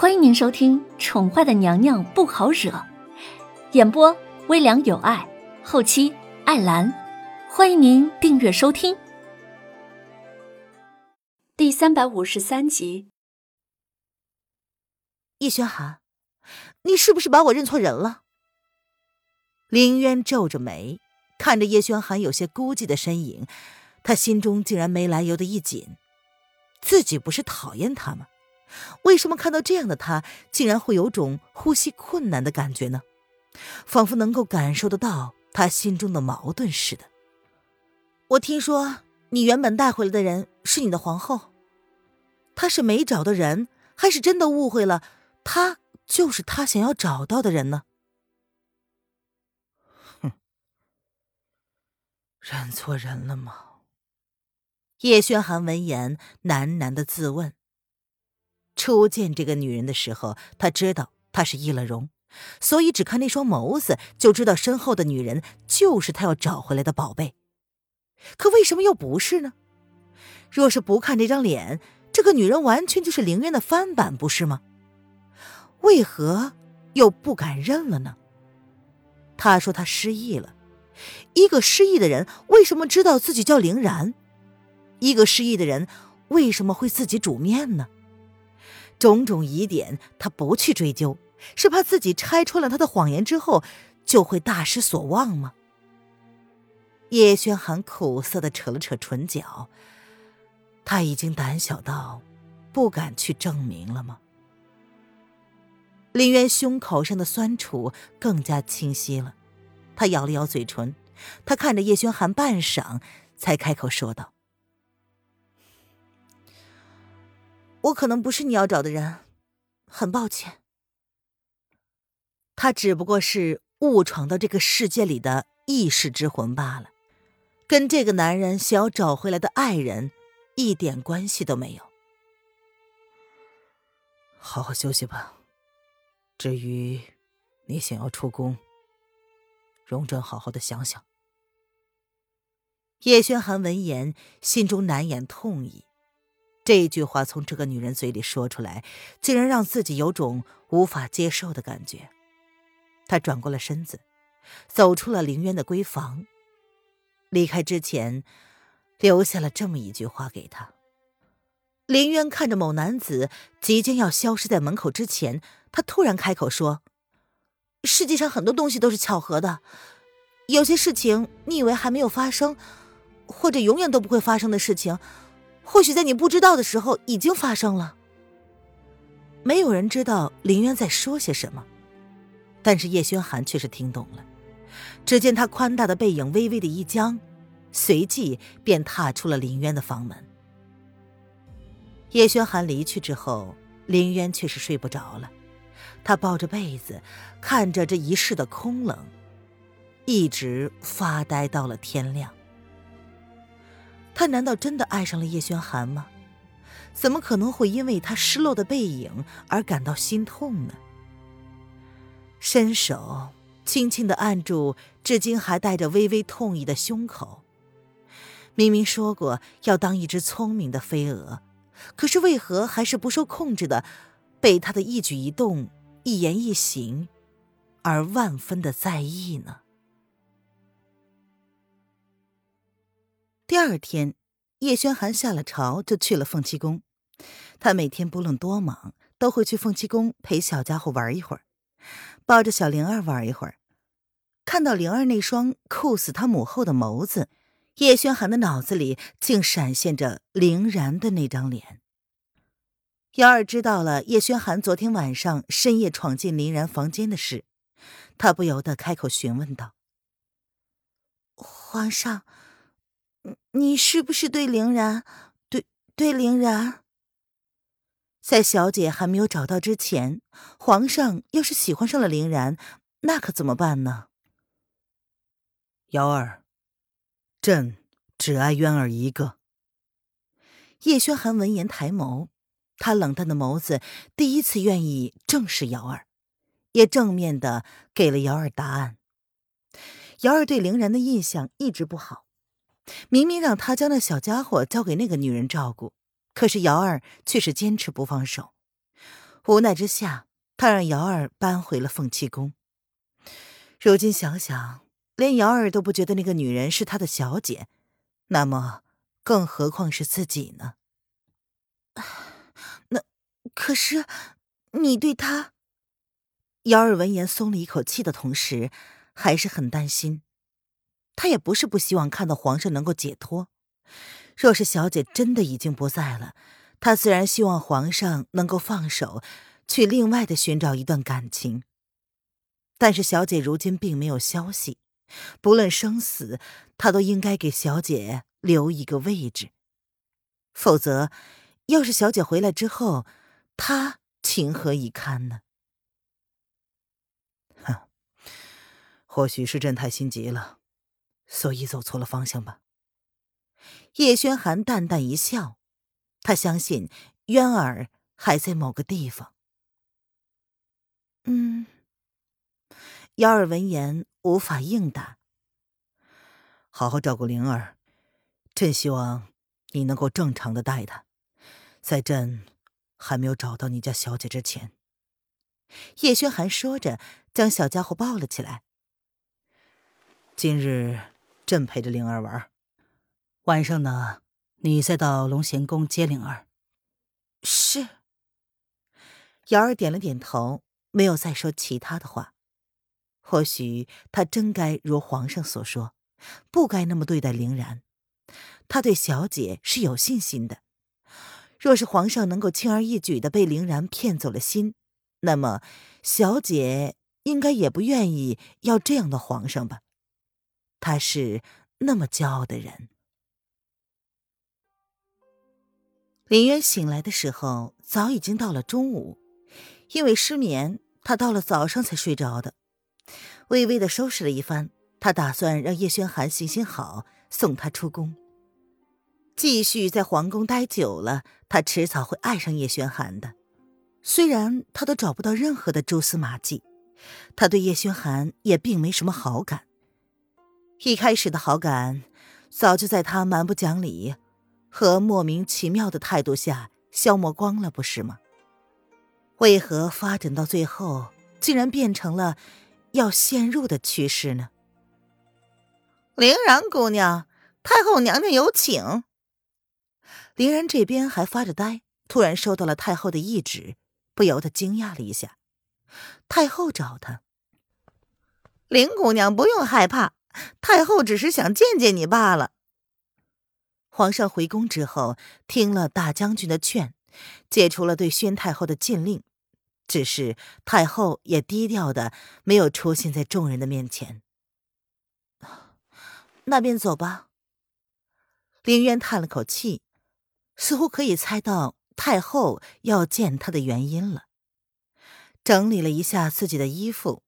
欢迎您收听《宠坏的娘娘不好惹》，演播微凉有爱，后期艾兰。欢迎您订阅收听。第三百五十三集。叶轩寒，你是不是把我认错人了？林渊皱着眉，看着叶轩寒有些孤寂的身影，他心中竟然没来由的一紧。自己不是讨厌他吗？为什么看到这样的他，竟然会有种呼吸困难的感觉呢？仿佛能够感受得到他心中的矛盾似的。我听说你原本带回来的人是你的皇后，他是没找的人，还是真的误会了？他就是他想要找到的人呢？哼，认错人了吗？叶轩寒闻言喃喃的自问。初见这个女人的时候，他知道她是易了容，所以只看那双眸子就知道身后的女人就是他要找回来的宝贝。可为什么又不是呢？若是不看这张脸，这个女人完全就是凌渊的翻版，不是吗？为何又不敢认了呢？他说他失忆了，一个失忆的人为什么知道自己叫凌然？一个失忆的人为什么会自己煮面呢？种种疑点，他不去追究，是怕自己拆穿了他的谎言之后，就会大失所望吗？叶轩寒苦涩的扯了扯唇角，他已经胆小到不敢去证明了吗？林渊胸口上的酸楚更加清晰了，他咬了咬嘴唇，他看着叶轩寒半晌，才开口说道。我可能不是你要找的人，很抱歉。他只不过是误闯到这个世界里的意识之魂罢了，跟这个男人想要找回来的爱人一点关系都没有。好好休息吧。至于你想要出宫，容朕好好的想想。叶轩寒闻言，心中难掩痛意。这一句话从这个女人嘴里说出来，竟然让自己有种无法接受的感觉。他转过了身子，走出了凌渊的闺房。离开之前，留下了这么一句话给他。凌渊看着某男子即将要消失在门口之前，他突然开口说：“世界上很多东西都是巧合的，有些事情你以为还没有发生，或者永远都不会发生的事情。”或许在你不知道的时候已经发生了。没有人知道林渊在说些什么，但是叶轩寒却是听懂了。只见他宽大的背影微微的一僵，随即便踏出了林渊的房门。叶轩寒离去之后，林渊却是睡不着了。他抱着被子，看着这一世的空冷，一直发呆到了天亮。他难道真的爱上了叶轩寒吗？怎么可能会因为他失落的背影而感到心痛呢？伸手轻轻的按住至今还带着微微痛意的胸口。明明说过要当一只聪明的飞蛾，可是为何还是不受控制的被他的一举一动、一言一行而万分的在意呢？第二天，叶轩寒下了朝就去了凤栖宫。他每天不论多忙，都会去凤栖宫陪小家伙玩一会儿，抱着小灵儿玩一会儿。看到灵儿那双酷死他母后的眸子，叶轩寒的脑子里竟闪现着凌然的那张脸。幺儿知道了叶轩寒昨天晚上深夜闯进林然房间的事，他不由得开口询问道：“皇上。”你是不是对凌然，对对凌然？在小姐还没有找到之前，皇上要是喜欢上了凌然，那可怎么办呢？瑶儿，朕只爱渊儿一个。叶轩寒闻言抬眸，他冷淡的眸子第一次愿意正视瑶儿，也正面的给了瑶儿答案。瑶儿对凌然的印象一直不好。明明让他将那小家伙交给那个女人照顾，可是瑶儿却是坚持不放手。无奈之下，他让瑶儿搬回了凤栖宫。如今想想，连瑶儿都不觉得那个女人是他的小姐，那么更何况是自己呢？那可是你对他……瑶儿闻言松了一口气的同时，还是很担心。他也不是不希望看到皇上能够解脱。若是小姐真的已经不在了，他自然希望皇上能够放手，去另外的寻找一段感情。但是小姐如今并没有消息，不论生死，他都应该给小姐留一个位置。否则，要是小姐回来之后，他情何以堪呢？哼，或许是朕太心急了，所以走错了方向吧。叶轩寒淡淡一笑，他相信渊儿还在某个地方。嗯。幺儿闻言无法应答。好好照顾灵儿，朕希望你能够正常的待她，在朕还没有找到你家小姐之前。叶轩寒说着，将小家伙抱了起来。今日朕陪着灵儿玩，晚上呢，你再到龙贤宫接灵儿。是。瑶儿点了点头，没有再说其他的话。或许他真该如皇上所说，不该那么对待凌然。他对小姐是有信心的。若是皇上能够轻而易举的被凌然骗走了心，那么小姐应该也不愿意要这样的皇上吧？他是那么骄傲的人。林渊醒来的时候，早已经到了中午。因为失眠，他到了早上才睡着的。微微的收拾了一番，他打算让叶轩寒行行好，送他出宫。继续在皇宫待久了，他迟早会爱上叶轩寒的。虽然他都找不到任何的蛛丝马迹，他对叶轩寒也并没什么好感。一开始的好感，早就在他蛮不讲理和莫名其妙的态度下消磨光了，不是吗？为何发展到最后，竟然变成了……要陷入的趋势呢？凌然姑娘，太后娘娘有请。凌然这边还发着呆，突然收到了太后的懿旨，不由得惊讶了一下。太后找他，林姑娘不用害怕，太后只是想见见你罢了。皇上回宫之后，听了大将军的劝，解除了对宣太后的禁令。只是太后也低调的，没有出现在众人的面前。那便走吧。凌渊叹了口气，似乎可以猜到太后要见他的原因了。整理了一下自己的衣服，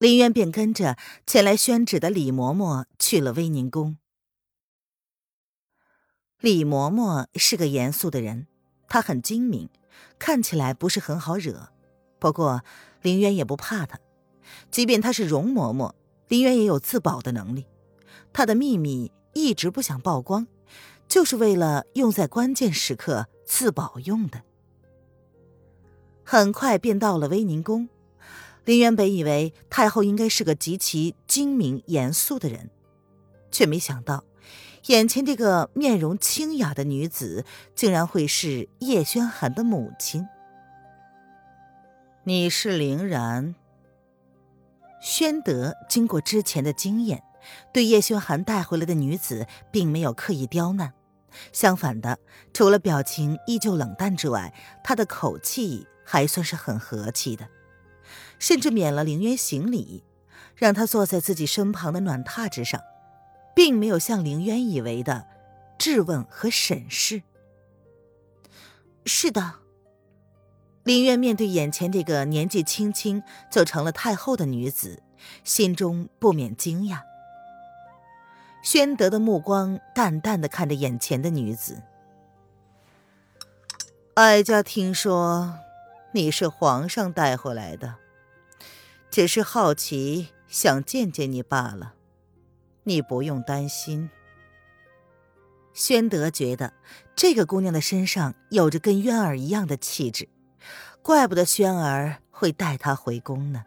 林渊便跟着前来宣旨的李嬷嬷去了威宁宫。李嬷嬷是个严肃的人，她很精明，看起来不是很好惹。不过，林渊也不怕她，即便她是容嬷嬷，林渊也有自保的能力。他的秘密一直不想曝光，就是为了用在关键时刻自保用的。很快便到了威宁宫，林原本以为太后应该是个极其精明严肃的人，却没想到，眼前这个面容清雅的女子，竟然会是叶轩寒的母亲。你是凌然。宣德经过之前的经验，对叶轩寒带回来的女子并没有刻意刁难，相反的，除了表情依旧冷淡之外，他的口气还算是很和气的，甚至免了凌渊行礼，让他坐在自己身旁的暖榻之上，并没有像凌渊以为的质问和审视。是的。林渊面对眼前这个年纪轻轻就成了太后的女子，心中不免惊讶。宣德的目光淡淡的看着眼前的女子，哀家听说你是皇上带回来的，只是好奇想见见你罢了。你不用担心。宣德觉得这个姑娘的身上有着跟渊儿一样的气质。怪不得轩儿会带她回宫呢。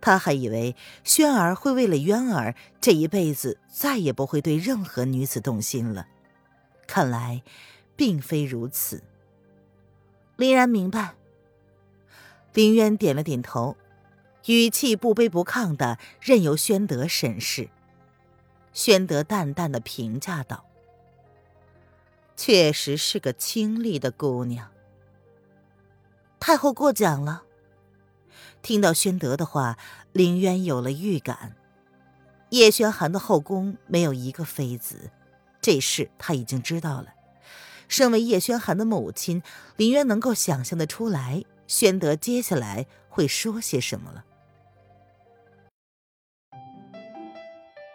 他还以为轩儿会为了渊儿，这一辈子再也不会对任何女子动心了。看来，并非如此。林然明白。林渊点了点头，语气不卑不亢的任由宣德审视。宣德淡淡的评价道：“确实是个清丽的姑娘。”太后过奖了。听到宣德的话，林渊有了预感。叶轩寒的后宫没有一个妃子，这事他已经知道了。身为叶轩寒的母亲，林渊能够想象得出来，宣德接下来会说些什么了。